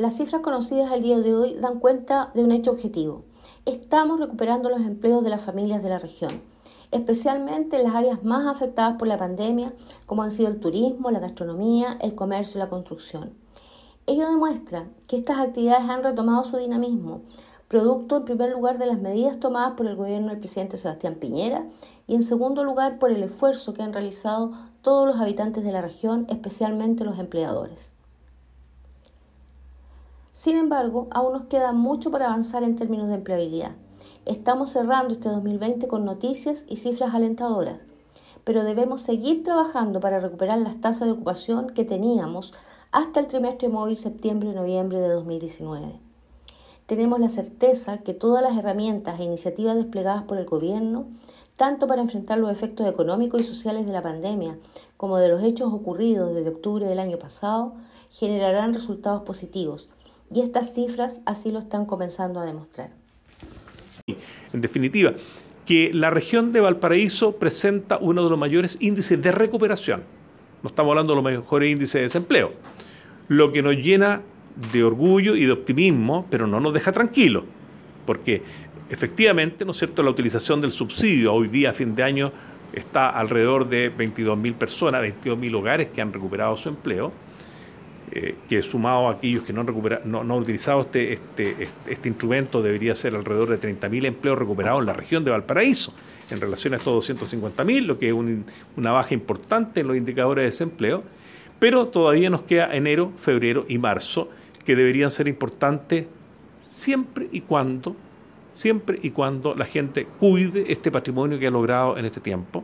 Las cifras conocidas al día de hoy dan cuenta de un hecho objetivo. Estamos recuperando los empleos de las familias de la región, especialmente en las áreas más afectadas por la pandemia, como han sido el turismo, la gastronomía, el comercio y la construcción. Ello demuestra que estas actividades han retomado su dinamismo, producto en primer lugar de las medidas tomadas por el gobierno del presidente Sebastián Piñera y en segundo lugar por el esfuerzo que han realizado todos los habitantes de la región, especialmente los empleadores. Sin embargo, aún nos queda mucho para avanzar en términos de empleabilidad. Estamos cerrando este 2020 con noticias y cifras alentadoras, pero debemos seguir trabajando para recuperar las tasas de ocupación que teníamos hasta el trimestre móvil septiembre-noviembre de 2019. Tenemos la certeza que todas las herramientas e iniciativas desplegadas por el Gobierno, tanto para enfrentar los efectos económicos y sociales de la pandemia como de los hechos ocurridos desde octubre del año pasado, generarán resultados positivos y estas cifras así lo están comenzando a demostrar. En definitiva, que la región de Valparaíso presenta uno de los mayores índices de recuperación. No estamos hablando de los mejores índices de desempleo. Lo que nos llena de orgullo y de optimismo, pero no nos deja tranquilos, porque efectivamente, ¿no es cierto?, la utilización del subsidio hoy día, a fin de año, está alrededor de 22.000 personas, 22.000 hogares que han recuperado su empleo eh, que sumado a aquellos que no han, no, no han utilizado este, este, este, este, instrumento, debería ser alrededor de 30.000 empleos recuperados en la región de Valparaíso, en relación a estos 250.000, lo que es una baja importante en los indicadores de desempleo, pero todavía nos queda enero, febrero y marzo, que deberían ser importantes siempre y cuando siempre y cuando la gente cuide este patrimonio que ha logrado en este tiempo.